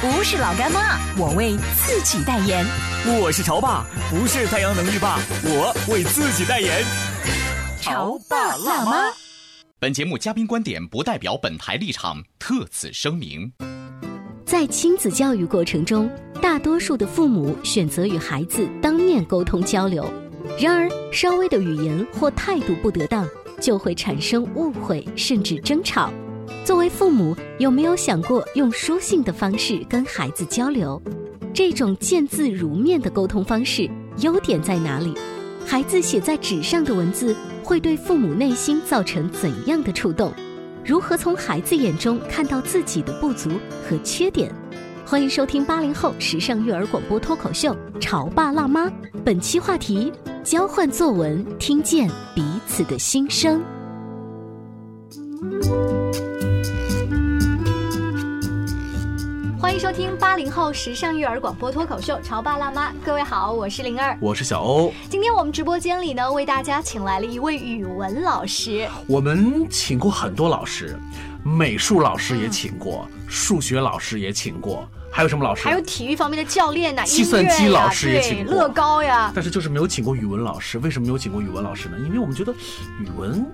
不是老干妈，我为自己代言。我是潮爸，不是太阳能浴霸，我为自己代言。潮爸辣妈。本节目嘉宾观点不代表本台立场，特此声明。在亲子教育过程中，大多数的父母选择与孩子当面沟通交流，然而稍微的语言或态度不得当，就会产生误会甚至争吵。作为父母，有没有想过用书信的方式跟孩子交流？这种见字如面的沟通方式优点在哪里？孩子写在纸上的文字会对父母内心造成怎样的触动？如何从孩子眼中看到自己的不足和缺点？欢迎收听八零后时尚育儿广播脱口秀《潮爸辣妈》，本期话题：交换作文，听见彼此的心声。迎收听八零后时尚育儿广播脱口秀《潮爸辣妈》，各位好，我是灵儿，我是小欧。今天我们直播间里呢，为大家请来了一位语文老师。我们请过很多老师，美术老师也请过，数学老师也请过。还有什么老师？还有体育方面的教练呐，计算机老师也请过，乐高呀。但是就是没有请过语文老师。为什么没有请过语文老师呢？因为我们觉得语文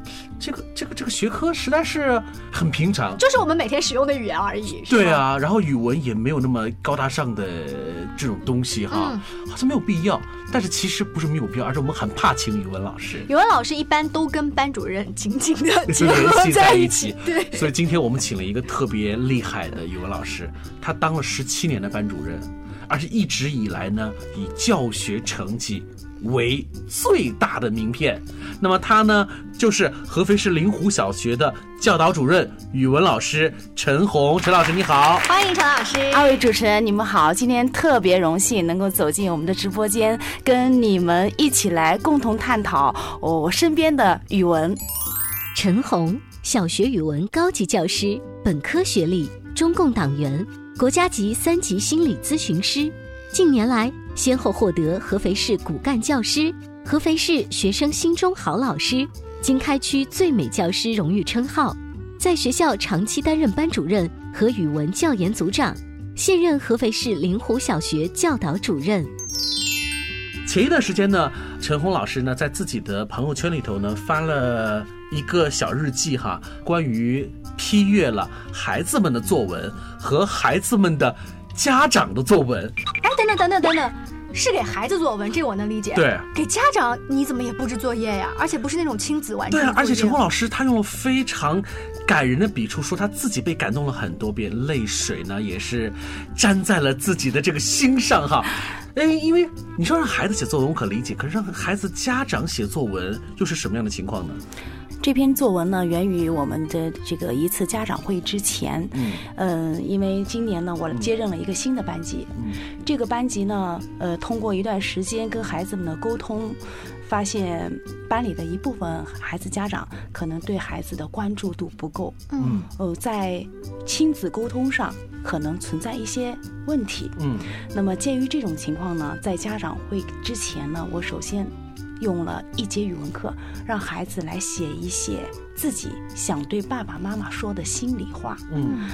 这个这个这个学科实在是很平常，就是我们每天使用的语言而已。对啊，然后语文也没有那么高大上的这种东西哈，好像没有必要。但是其实不是没有必要，而是我们很怕请语文老师。语文老师一般都跟班主任紧紧的联系在一起。对，所以今天我们请了一个特别厉害的语文老师，他当了十七年的班主任，而且一直以来呢，以教学成绩。为最大的名片，那么他呢，就是合肥市灵湖小学的教导主任、语文老师陈红。陈老师你好，欢迎陈老师。二位主持人你们好，今天特别荣幸能够走进我们的直播间，跟你们一起来共同探讨我身边的语文。陈红，小学语文高级教师，本科学历，中共党员，国家级三级心理咨询师。近年来，先后获得合肥市骨干教师、合肥市学生心中好老师、经开区最美教师荣誉称号，在学校长期担任班主任和语文教研组长，现任合肥市灵湖小学教导主任。前一段时间呢，陈红老师呢在自己的朋友圈里头呢发了一个小日记哈，关于批阅了孩子们的作文和孩子们的。家长的作文，哎，等等等等等等，是给孩子作文，这我能理解。对，给家长你怎么也布置作业呀？而且不是那种亲子完成。对啊，而且陈红老师他用了非常感人的笔触，说他自己被感动了很多遍，泪水呢也是粘在了自己的这个心上哈。哎，因为你说让孩子写作文我可理解，可是让孩子家长写作文又是什么样的情况呢？这篇作文呢，源于我们的这个一次家长会之前。嗯，嗯，因为今年呢，我接任了一个新的班级。嗯，这个班级呢，呃，通过一段时间跟孩子们的沟通，发现班里的一部分孩子家长可能对孩子的关注度不够。嗯，呃，在亲子沟通上可能存在一些问题。嗯，那么鉴于这种情况呢，在家长会之前呢，我首先。用了一节语文课，让孩子来写一写自己想对爸爸妈妈说的心里话。嗯，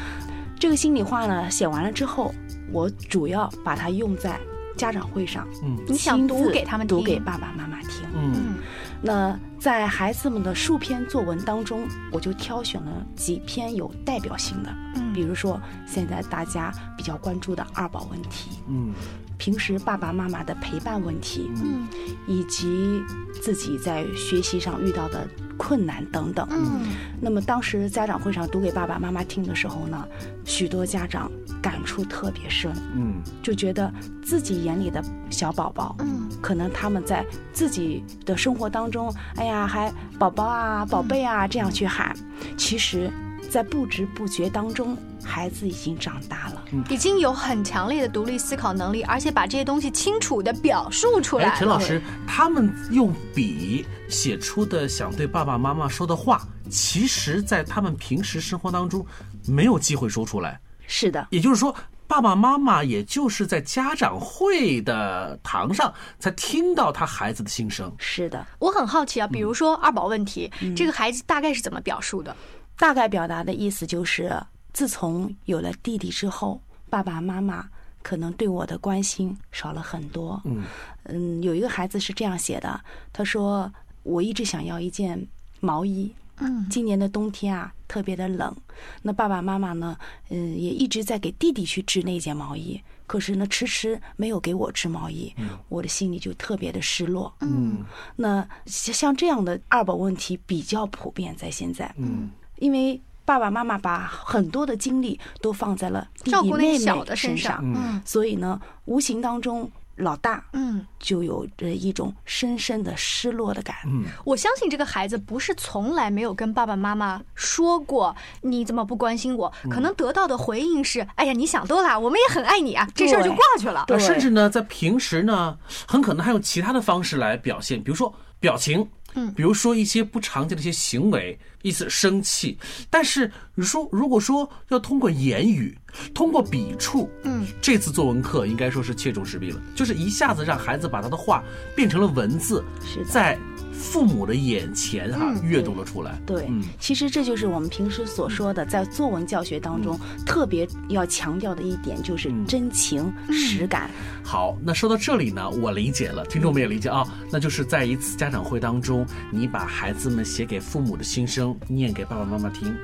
这个心里话呢，写完了之后，我主要把它用在家长会上。嗯，你想读给他们读给爸爸妈妈听。嗯，那在孩子们的数篇作文当中，我就挑选了几篇有代表性的。嗯，比如说现在大家比较关注的二宝问题。嗯。平时爸爸妈妈的陪伴问题，嗯。以及自己在学习上遇到的困难等等。嗯。那么当时家长会上读给爸爸妈妈听的时候呢，许多家长感触特别深，嗯。就觉得自己眼里的小宝宝，嗯。可能他们在自己的生活当中，哎呀，还宝宝啊、宝贝啊这样去喊，其实，在不知不觉当中，孩子已经长大了。已经有很强烈的独立思考能力，而且把这些东西清楚的表述出来哎，陈老师，他们用笔写出的想对爸爸妈妈说的话，其实，在他们平时生活当中没有机会说出来。是的，也就是说，爸爸妈妈也就是在家长会的堂上才听到他孩子的心声。是的，我很好奇啊，比如说二宝问题，嗯这个孩子大概是怎么表述的？大概表达的意思就是，自从有了弟弟之后，爸爸妈妈可能对我的关心少了很多。嗯。嗯，有一个孩子是这样写的，他说：“我一直想要一件毛衣。”嗯。今年的冬天啊，特别的冷。那爸爸妈妈呢，嗯，也一直在给弟弟去织那件毛衣，可是呢，迟迟没有给我织毛衣，我的心里就特别的失落。嗯。那像像这样的二宝问题比较普遍，在现在，嗯，因为爸爸妈妈把很多的精力都放在了弟照顾那弟妹妹小的身身上，嗯。所以呢，无形当中老大嗯，就有着一种深深的失落的感。嗯。我相信这个孩子不是从来没有跟爸爸妈妈说过你怎么不关心我，可能得到的回应是：哎呀，你想多了，我们也很爱你啊，这事儿就对。挂去了。对呃甚至呢，在平时呢，很可能还用其他的方式来表现，比如说表情，嗯比如说一些不常见的一些行为，意思生气。但是你说，如果说要通过言语，通过笔触，嗯，这次作文课应该说是切中时弊了，就是一下子让孩子把他的话变成了文字，是在父母的眼前哈、嗯阅读了出来。对，嗯。其实这就是我们平时所说的，在作文教学当中特别要强调的一点，就是嗯。真情实感。好，那说到这里呢，我理解了，听众们也理解啊，那就是在一次家长会当中，你把孩子们写给父母的心声念给爸爸妈妈听，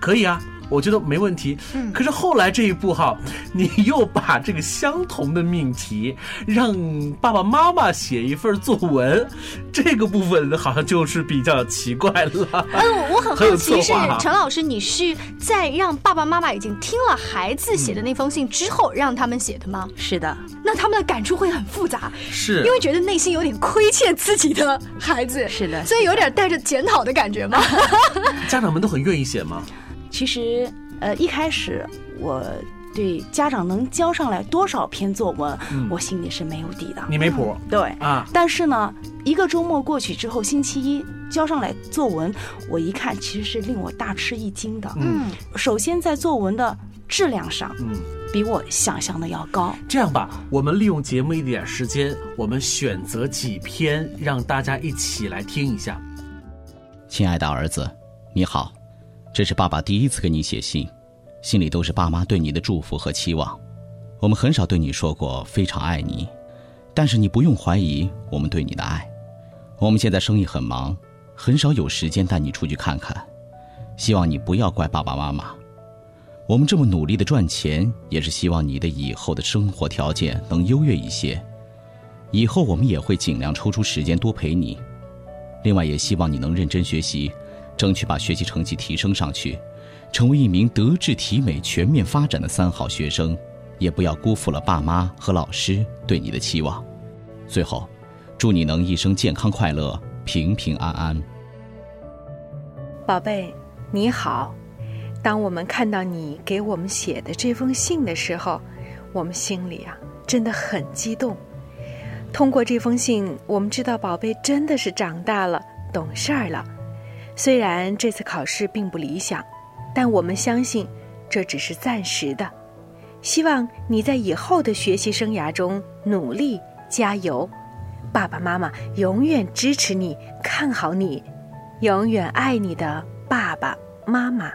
可以啊，我觉得没问题。嗯。可是后来这一步哈，你又把这个相同的命题让爸爸妈妈写一份作文，这个部分好像就是比较奇怪了。嗯，我很很好奇是陈老师，你是在让爸爸妈妈已经听了孩子写的那封信之后让他们写的吗？是的，那他们的感触会很复杂，是因为觉得内心有点亏欠自己的孩子，是的所以有点带着检讨的感觉吗？家长们都很愿意写吗？其实呃一开始我对家长能交上来多少篇作文，嗯我心里是没有底的。你没谱对，啊？但是呢，一个周末过去之后，星期一交上来作文，我一看，其实是令我大吃一惊的。嗯，首先在作文的质量上，嗯。比我想象的要高。这样吧，我们利用节目一点时间，我们选择几篇让大家一起来听一下。亲爱的儿子，你好，这是爸爸第一次给你写信，心里都是爸妈对你的祝福和期望。我们很少对你说过非常爱你，但是你不用怀疑我们对你的爱。我们现在生意很忙，很少有时间带你出去看看，希望你不要怪爸爸妈妈。我们这么努力的赚钱，也是希望你的以后的生活条件能优越一些。以后我们也会尽量抽出时间多陪你。另外，也希望你能认真学习，争取把学习成绩提升上去，成为一名德智体美全面发展的三好学生，也不要辜负了爸妈和老师对你的期望。最后，祝你能一生健康快乐、平平安安。宝贝，你好。当我们看到你给我们写的这封信的时候，我们心里啊真的很激动。通过这封信，我们知道宝贝真的是长大了，懂事儿了。虽然这次考试并不理想，但我们相信这只是暂时的。希望你在以后的学习生涯中努力加油。爸爸妈妈永远支持你，看好你，永远爱你的爸爸妈妈。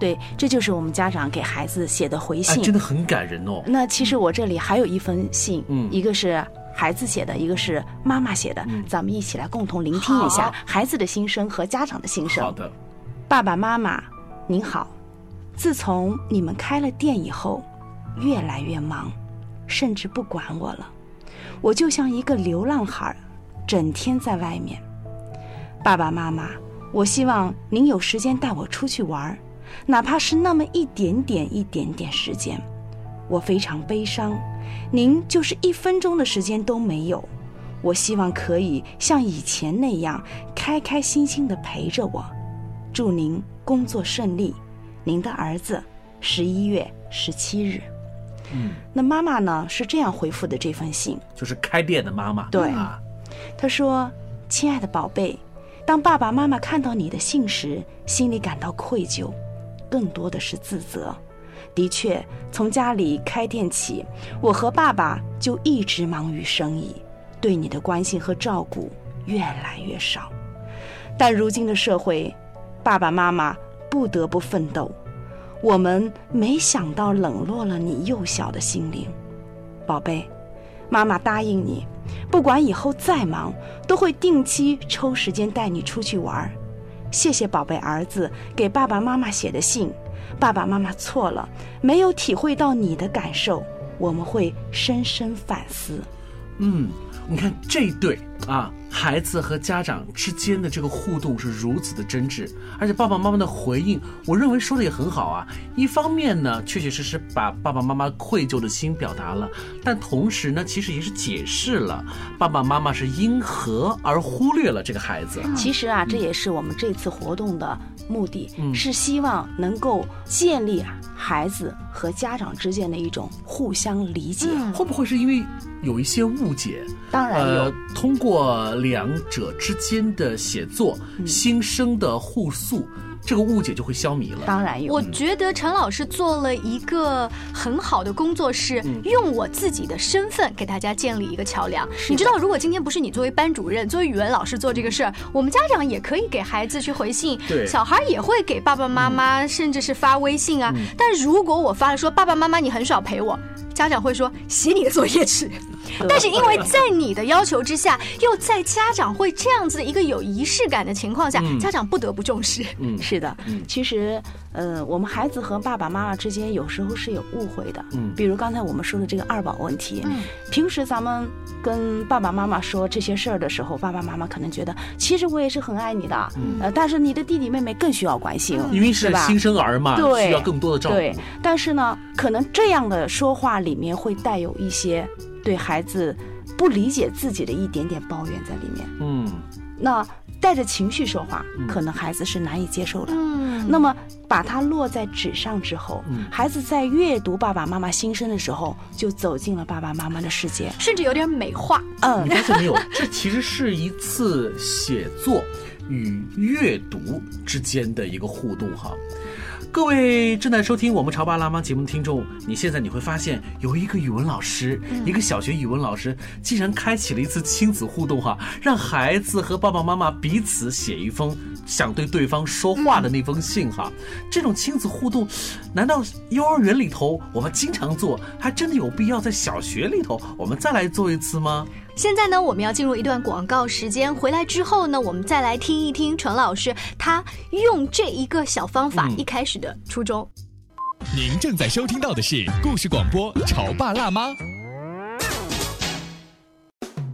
对，这就是我们家长给孩子写的回哎，信。真的很感人哦。那其实我这里还有一封信，嗯一个是孩子写的，一个是妈妈写的，嗯咱们一起来共同聆听一下孩子的心声和家长的心声。好的，爸爸妈妈，您好。自从你们开了店以后，越来越忙，甚至不管我了。我就像一个流浪孩，整天在外面。爸爸妈妈，我希望您有时间带我出去玩，哪怕是那么一点点、一点点时间。我非常悲伤，您就是一分钟的时间都没有。我希望可以像以前那样开开心心的陪着我。祝您工作顺利，您的儿子，十一月十七日。嗯，那妈妈呢是这样回复的这封信，就是开店的妈妈。对啊，她说：“亲爱的宝贝，当爸爸妈妈看到你的信时，心里感到愧疚，更多的是自责。的确，从家里开店起，我和爸爸就一直忙于生意，对你的关心和照顾越来越少。但如今的社会，爸爸妈妈不得不奋斗。我们没想到冷落了你幼小的心灵，宝贝，妈妈答应你，不管以后再忙，都会定期抽时间带你出去玩儿。谢谢宝贝儿子给爸爸妈妈写的信，爸爸妈妈错了，没有体会到你的感受，我们会深深反思。嗯，你看这对啊，孩子和家长之间的这个互动是如此的真挚，而且爸爸妈妈的回应，我认为说的也很好啊。一方面呢，确确实实把爸爸妈妈愧疚的心表达了，但同时呢，其实也是解释了爸爸妈妈是因何而忽略了这个孩子。其实啊，这也是我们这次活动的目的，嗯是希望能够建立啊孩子和家长之间的一种互相理解。会不会是因为有一些误解？当然有，呃，通过两者之间的写作，嗯新生的互诉，这个误解就会消弭了。当然有。我觉得陈老师做了一个很好的工作，是嗯用我自己的身份给大家建立一个桥梁。你知道，如果今天不是你作为班主任、作为语文老师做这个事儿，我们家长也可以给孩子去回信，对小孩也会给爸爸妈妈，甚至是发微信啊。嗯但如果我发了说爸爸妈妈你很少陪我，家长会说写你的作业去。但是因为在你的要求之下，又在家长会这样子的一个有仪式感的情况下，嗯。家长不得不重视。嗯，是的，嗯。其实，呃，我们孩子和爸爸妈妈之间有时候是有误会的。嗯。比如刚才我们说的这个二宝问题，嗯。平时咱们跟爸爸妈妈说这些事儿的时候，爸爸妈妈可能觉得，其实我也是很爱你的，嗯。呃，但是你的弟弟妹妹更需要关心，因为是吧新生儿嘛，对。需要更多的照顾。对，但是呢，可能这样的说话里面会带有一些对孩子不理解自己的一点点抱怨在里面。嗯，那带着情绪说话嗯，可能孩子是难以接受的。嗯那么把它落在纸上之后，嗯孩子在阅读爸爸妈妈心声的时候，就走进了爸爸妈妈的世界。甚至有点美化。嗯你，发现没有？这其实是一次写作与阅读之间的一个互动哈。各位正在收听我们潮爸辣妈节目的听众，你现在你会发现有一个语文老师，嗯。一个小学语文老师，竟然开启了一次亲子互动哈，让孩子和爸爸妈妈彼此写一封想对对方说话的那封信哈。这种亲子互动，难道幼儿园里头我们经常做，还真的有必要在小学里头我们再来做一次吗？现在呢，我们要进入一段广告时间，回来之后呢，我们再来听一听陈老师他用这一个小方法嗯一开始的初衷。您正在收听到的是故事广播《潮爸辣妈》。《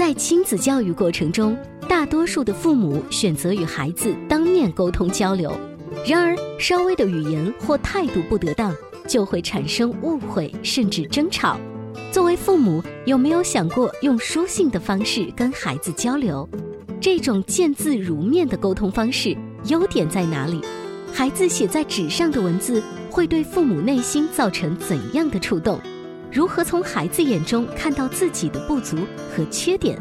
在亲子教育过程中，大多数的父母选择与孩子当面沟通交流，然而稍微的语言或态度不得当，就会产生误会甚至争吵。作为父母，有没有想过用书信的方式跟孩子交流？这种见字如面的沟通方式优点在哪里？孩子写在纸上的文字会对父母内心造成怎样的触动？如何从孩子眼中看到自己的不足和缺点？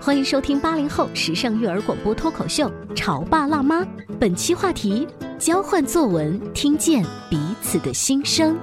欢迎收听八零后时尚育儿广播脱口秀《潮爸辣妈》，本期话题：交换作文，听见彼此的心声。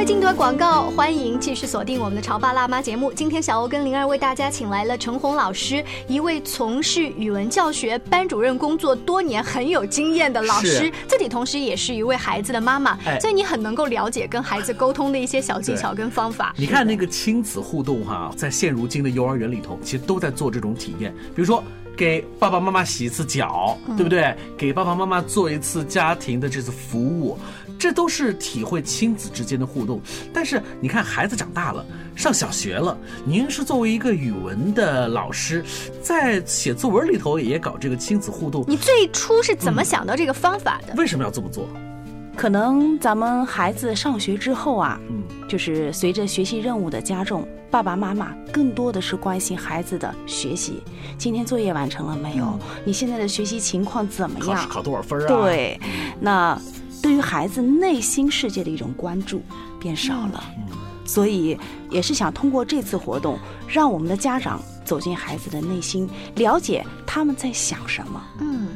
微进段广告，欢迎继续锁定我们的《潮爸辣妈》节目。今天小欧跟灵儿为大家请来了陈红老师，一位从事语文教学、班主任工作多年、很有经验的老师，自己同时也是一位孩子的妈妈，所以你很能够了解跟孩子沟通的一些小技巧跟方法。你看那个亲子互动哈，在现如今的幼儿园里头，其实都在做这种体验，比如说。给爸爸妈妈洗一次脚，对不对？给爸爸妈妈做一次家庭的这次服务，这都是体会亲子之间的互动。但是你看，孩子长大了，上小学了，您是作为一个语文的老师，在写作文里头也搞这个亲子互动。你最初是怎么想到这个方法的？为什么要这么做？可能咱们孩子上学之后啊，嗯，就是随着学习任务的加重，爸爸妈妈更多的是关心孩子的学习。今天作业完成了没有？你现在的学习情况怎么样？考试考多少分啊？对，那对于孩子内心世界的一种关注变少了，所以也是想通过这次活动，让我们的家长走进孩子的内心，了解他们在想什么。嗯。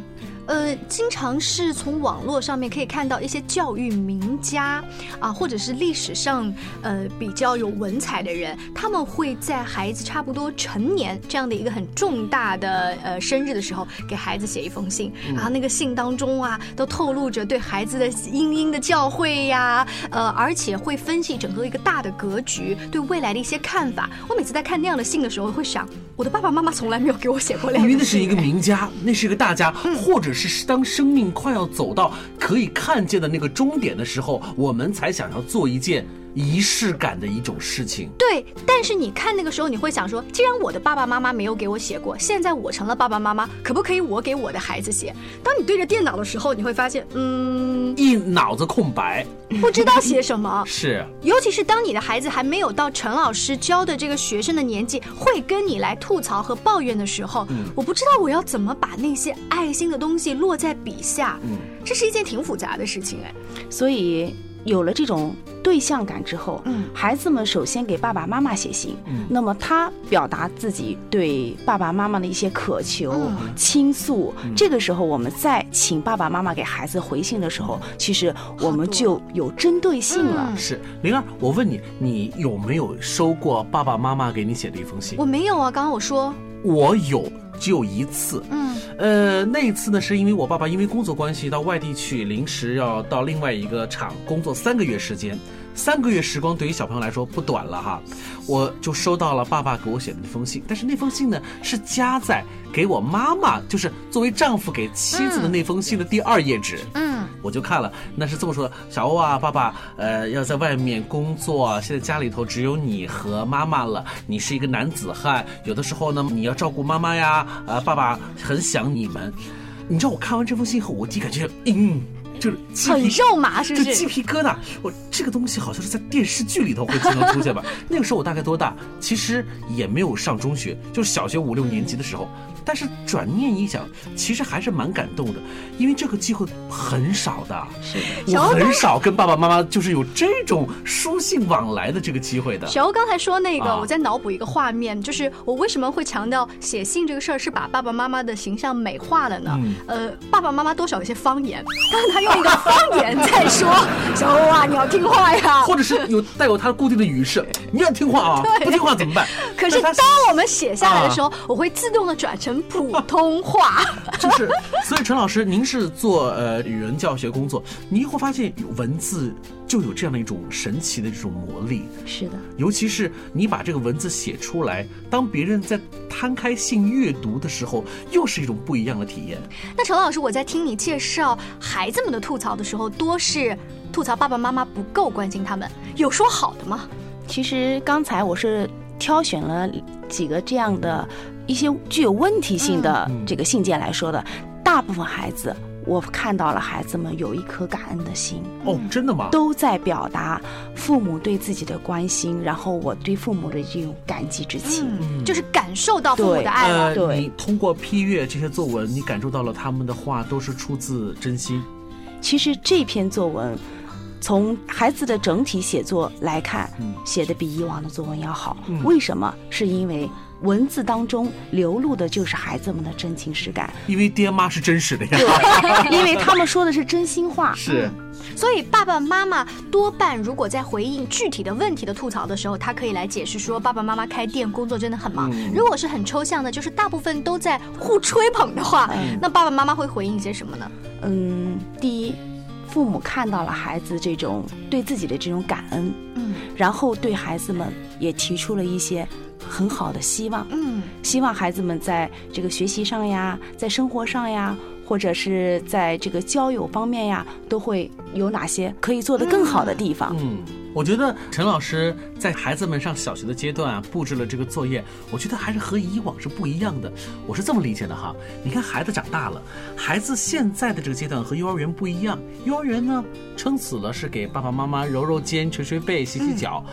呃，经常是从网络上面可以看到一些教育名家啊，或者是历史上呃比较有文采的人，他们会在孩子差不多成年这样的一个很重大的呃生日的时候，给孩子写一封信，然后那个信当中啊，都透露着对孩子的殷殷的教诲呀，呃，而且会分析整个一个大的格局，对未来的一些看法。我每次在看那样的信的时候，会想，我的爸爸妈妈从来没有给我写过。因为那是一个名家，那是一个大家，或者。是当生命快要走到可以看见的那个终点的时候，我们才想要做一件。仪式感的一种事情，对。但是你看那个时候，你会想说，既然我的爸爸妈妈没有给我写过，现在我成了爸爸妈妈，可不可以我给我的孩子写？当你对着电脑的时候，你会发现，嗯，一脑子空白，不知道写什么。是，尤其是当你的孩子还没有到陈老师教的这个学生的年纪，会跟你来吐槽和抱怨的时候，我不知道我要怎么把那些爱心的东西落在笔下。嗯，这是一件挺复杂的事情哎。所以。有了这种对象感之后，嗯，孩子们首先给爸爸妈妈写信，嗯，那么他表达自己对爸爸妈妈的一些渴求、倾诉，这个时候我们再请爸爸妈妈给孩子回信的时候，其实我们就有针对性了。是灵儿，我问你，你有没有收过爸爸妈妈给你写的一封信？我没有啊，刚刚我说我有。只有一次，嗯，呃，那一次呢，是因为我爸爸因为工作关系到外地去，临时要到另外一个厂工作三个月时间。三个月时光对于小朋友来说不短了哈，我就收到了爸爸给我写的那封信，但是那封信呢是夹在给我妈妈，就是作为丈夫给妻子的那封信的第二页纸。嗯，我就看了，那是这么说的：小欧啊，爸爸呃要在外面工作，现在家里头只有你和妈妈了。你是一个男子汉，有的时候呢你要照顾妈妈呀，呃，爸爸很想你们。你知道我看完这封信后，我第一感觉，嗯。就是很肉麻，是不是？就鸡皮疙瘩。我这个东西好像是在电视剧里头会经常出现吧？那个时候我大概多大？其实也没有上中学，就是小学五六年级的时候。但是转念一想，其实还是蛮感动的，因为这个机会很少的。是的，我很少跟爸爸妈妈就是有这种书信往来的这个机会的。小欧刚才说那个，我在脑补一个画面，就是我为什么会强调写信这个事儿是把爸爸妈妈的形象美化了呢？呃，爸爸妈妈多少有些方言，但 是他用一个方言在说：“小欧啊，你要听话呀。”或者是有带有他固定的语式，你要听话啊，不听话怎么办？可是当我们写下来的时候，我会自动的转成。普通话 就是，所以陈老师，您是做呃语文教学工作，你会发现文字就有这样的一种神奇的这种魔力。是的，尤其是你把这个文字写出来，当别人在摊开信阅读的时候，又是一种不一样的体验。那陈老师，我在听你介绍孩子们的吐槽的时候，多是吐槽爸爸妈妈不够关心他们，有说好的吗？其实刚才我是挑选了几个这样的。一些具有问题性的这个信件来说的，大部分孩子，我看到了孩子们有一颗感恩的心哦，真的吗？都在表达父母对自己的关心，然后我对父母的这种感激之情。嗯，就是感受到父母的爱了。对你通过批阅这些作文，你感受到了他们的话都是出自真心。其实这篇作文，从孩子的整体写作来看，写的比以往的作文要好。为什么？是因为文字当中流露的就是孩子们的真情实感。因为爹妈是真实的呀。对，因为他们说的是真心话。是。所以爸爸妈妈多半如果在回应具体的问题的吐槽的时候，他可以来解释说爸爸妈妈开店工作真的很忙。如果是很抽象的，就是大部分都在互吹捧的话，那爸爸妈妈会回应一些什么呢？嗯，第一，父母看到了孩子这种对自己的这种感恩，嗯，然后对孩子们也提出了一些很好的希望，嗯，希望孩子们在这个学习上呀，在生活上呀。或者是在这个交友方面呀，都会有哪些可以做得更好的地方？嗯，我觉得陈老师在孩子们上小学的阶段啊，布置了这个作业，我觉得还是和以往是不一样的。我是这么理解的哈，你看孩子长大了，孩子现在的这个阶段和幼儿园不一样。幼儿园呢，撑死了是给爸爸妈妈揉揉肩、捶捶背、洗洗脚。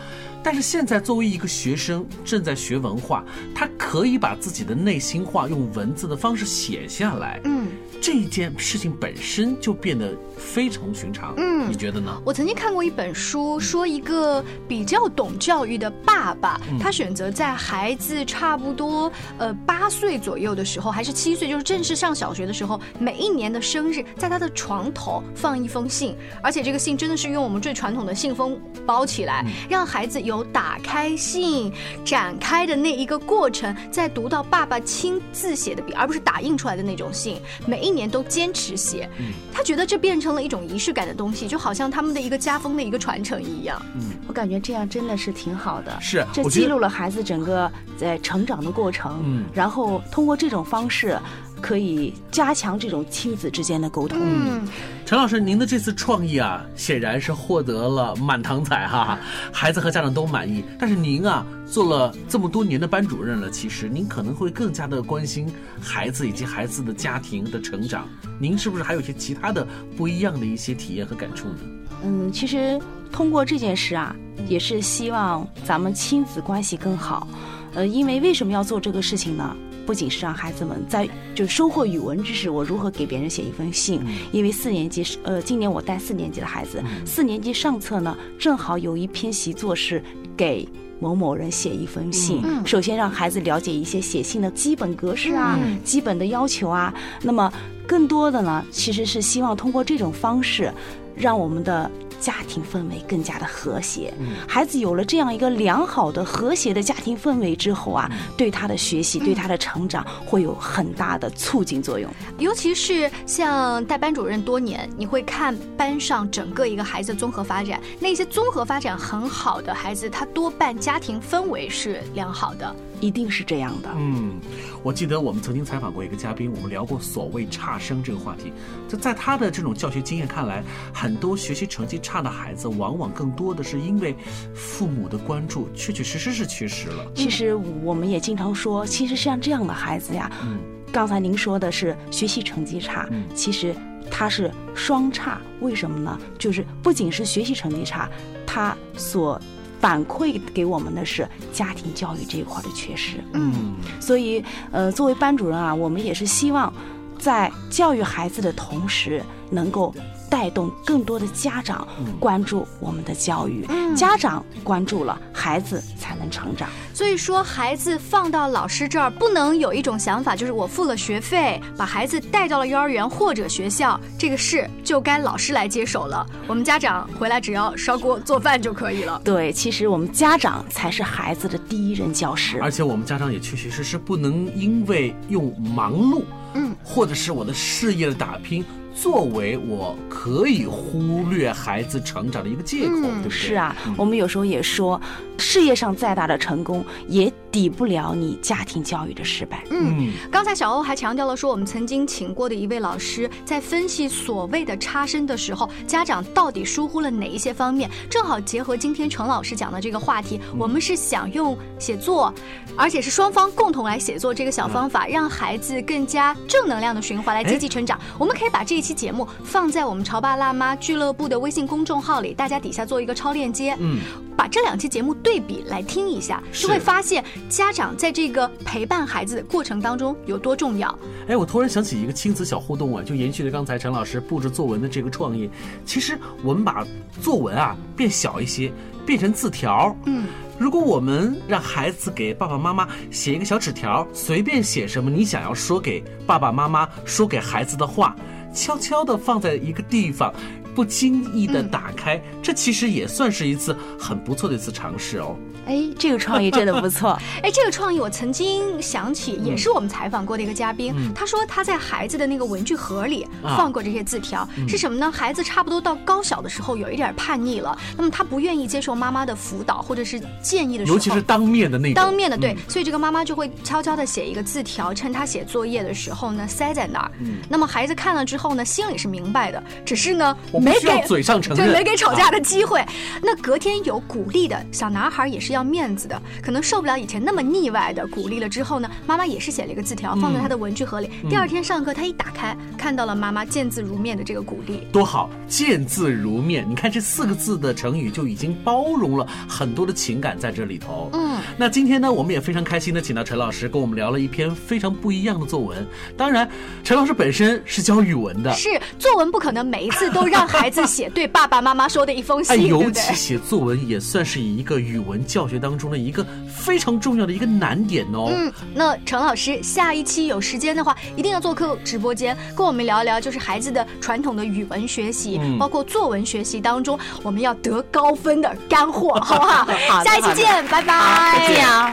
但是现在，作为一个学生正在学文化，他可以把自己的内心话用文字的方式写下来。嗯，这件事情本身就变得非同寻常。嗯，你觉得呢？我曾经看过一本书，说一个比较懂教育的爸爸，他选择在孩子差不多呃八岁左右的时候，还是七岁，就是正式上小学的时候，每一年的生日，在他的床头放一封信，而且这个信真的是用我们最传统的信封包起来，让孩子有。有打开信、展开的那一个过程，在读到爸爸亲自写的笔，而不是打印出来的那种信。每一年都坚持写，他觉得这变成了一种仪式感的东西，就好像他们的一个家风的一个传承一样。嗯，我感觉这样真的是挺好的。是，这记录了孩子整个在成长的过程。嗯，然后通过这种方式。可以加强这种亲子之间的沟通。嗯，陈老师，您的这次创意啊，显然是获得了满堂彩哈，孩子和家长都满意。但是您啊，做了这么多年的班主任了，其实您可能会更加的关心孩子以及孩子的家庭的成长。您是不是还有一些其他的不一样的一些体验和感触呢？嗯，其实通过这件事啊，也是希望咱们亲子关系更好。呃，因为为什么要做这个事情呢？不仅是让孩子们在就收获语文知识，我如何给别人写一封信？因为四年级是呃，今年我带四年级的孩子，四年级上册呢，正好有一篇习作是给某某人写一封信。首先让孩子了解一些写信的基本格式啊，基本的要求啊。那么更多的呢，其实是希望通过这种方式，让我们的。家庭氛围更加的和谐，孩子有了这样一个良好的和谐的家庭氛围之后啊，对他的学习、对他的成长会有很大的促进作用。尤其是像带班主任多年，你会看班上整个一个孩子综合发展，那些综合发展很好的孩子，他多半家庭氛围是良好的。一定是这样的。嗯，我记得我们曾经采访过一个嘉宾，我们聊过所谓差生这个话题。就在他的这种教学经验看来，很多学习成绩差的孩子，往往更多的是因为父母的关注确确实实是缺失了。其实我们也经常说，其实像这样的孩子呀，嗯，刚才您说的是学习成绩差，其实他是双差。为什么呢？就是不仅是学习成绩差，他所。反馈给我们的是家庭教育这一块的缺失，嗯，所以呃，作为班主任啊，我们也是希望在教育孩子的同时，能够。带动更多的家长关注我们的教育，家长关注了，孩子才能成长。所以说，孩子放到老师这儿，不能有一种想法，就是我付了学费，把孩子带到了幼儿园或者学校，这个事就该老师来接手了。我们家长回来只要烧锅做饭就可以了。对，其实我们家长才是孩子的第一任教师。而且我们家长也确确实实不能因为用忙碌，嗯，或者是我的事业的打拼。作为我可以忽略孩子成长的一个借口，对不对？是啊，我们有时候也说，事业上再大的成功也抵不了你家庭教育的失败。嗯，刚才小欧还强调了说，我们曾经请过的一位老师在分析所谓的差生的时候，家长到底疏忽了哪一些方面？正好结合今天程老师讲的这个话题，我们是想用写作，而且是双方共同来写作这个小方法，让孩子更加正能量的循环来积极成长。我们可以把这。期节目放在我们潮爸辣妈俱乐部的微信公众号里，大家底下做一个超链接，嗯，把这两期节目对比来听一下，是就会发现家长在这个陪伴孩子的过程当中有多重要。哎，我突然想起一个亲子小互动啊，就延续了刚才陈老师布置作文的这个创意。其实我们把作文啊变小一些，变成字条。嗯，如果我们让孩子给爸爸妈妈写一个小纸条，随便写什么你想要说给爸爸妈妈、说给孩子的话，悄悄地放在一个地方，不经意的打开，这其实也算是一次很不错的一次尝试哦。哎，这个创意真的不错。哎，这个创意我曾经想起，也是我们采访过的一个嘉宾，嗯他说他在孩子的那个文具盒里啊放过这些字条，嗯是什么呢？孩子差不多到高小的时候有一点叛逆了，那么他不愿意接受妈妈的辅导或者是建议的时候，尤其是当面的那种，当面的对，嗯所以这个妈妈就会悄悄的写一个字条，趁他写作业的时候呢塞在那儿。嗯那么孩子看了之后呢，心里是明白的，只是呢没给嘴上承认对，没给吵架啊的机会。那隔天有鼓励的小男孩也是要面子的，可能受不了以前那么腻歪的鼓励了之后呢，妈妈也是写了一个字条放在他的文具盒里。嗯第二天上课他一打开，看到了妈妈见字如面的这个鼓励。多好，见字如面。你看这四个字的成语就已经包容了很多的情感在这里头。嗯，那今天呢，我们也非常开心的请到陈老师跟我们聊了一篇非常不一样的作文。当然，陈老师本身是教语文的，是作文不可能每一次都让孩子写对爸爸妈妈说的一封哎，信，对尤不对其？写作文也算是一个语文教学当中的一个非常重要的一个难点哦。嗯，那陈老师下一期有时间的话，一定要做客直播间，跟我们聊一聊，就是孩子的传统的语文学习，嗯包括作文学习当中，我们要得高分的干货，好不好？好下一期见，拜拜，再见啊。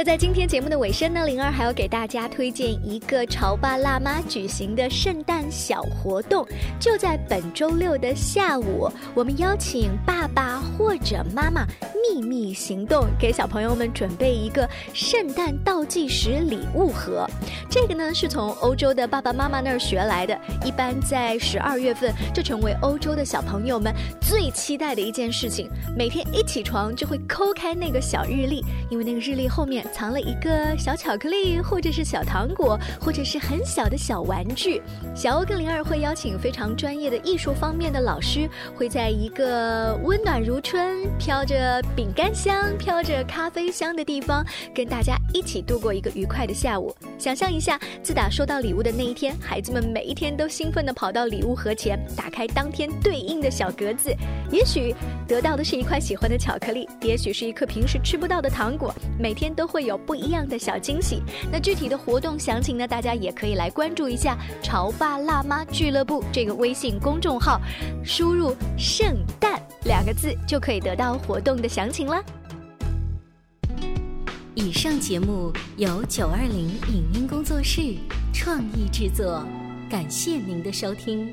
那在今天节目的尾声呢，灵儿还要给大家推荐一个潮爸辣妈举行的圣诞小活动，就在本周六的下午，我们邀请爸爸或者妈妈秘密行动，给小朋友们准备一个圣诞倒计时礼物盒。这个呢是从欧洲的爸爸妈妈那儿学来的，一般在十二月份，这成为欧洲的小朋友们最期待的一件事情。每天一起床就会抠开那个小日历，因为那个日历后面藏了一个小巧克力，或者是小糖果，或者是很小的小玩具。小欧跟灵儿会邀请非常专业的艺术方面的老师，会在一个温暖如春、飘着饼干香、飘着咖啡香的地方，跟大家一起度过一个愉快的下午。想象一下，自打收到礼物的那一天，孩子们每一天都兴奋地跑到礼物盒前，打开当天对应的小格子，也许得到的是一块喜欢的巧克力，也许是一颗平时吃不到的糖果，每天都会会有不一样的小惊喜。那具体的活动详情呢，大家也可以来关注一下“潮爸辣妈俱乐部”这个微信公众号，输入“圣诞”两个字就可以得到活动的详情了。以上节目由九二零影音工作室创意制作，感谢您的收听。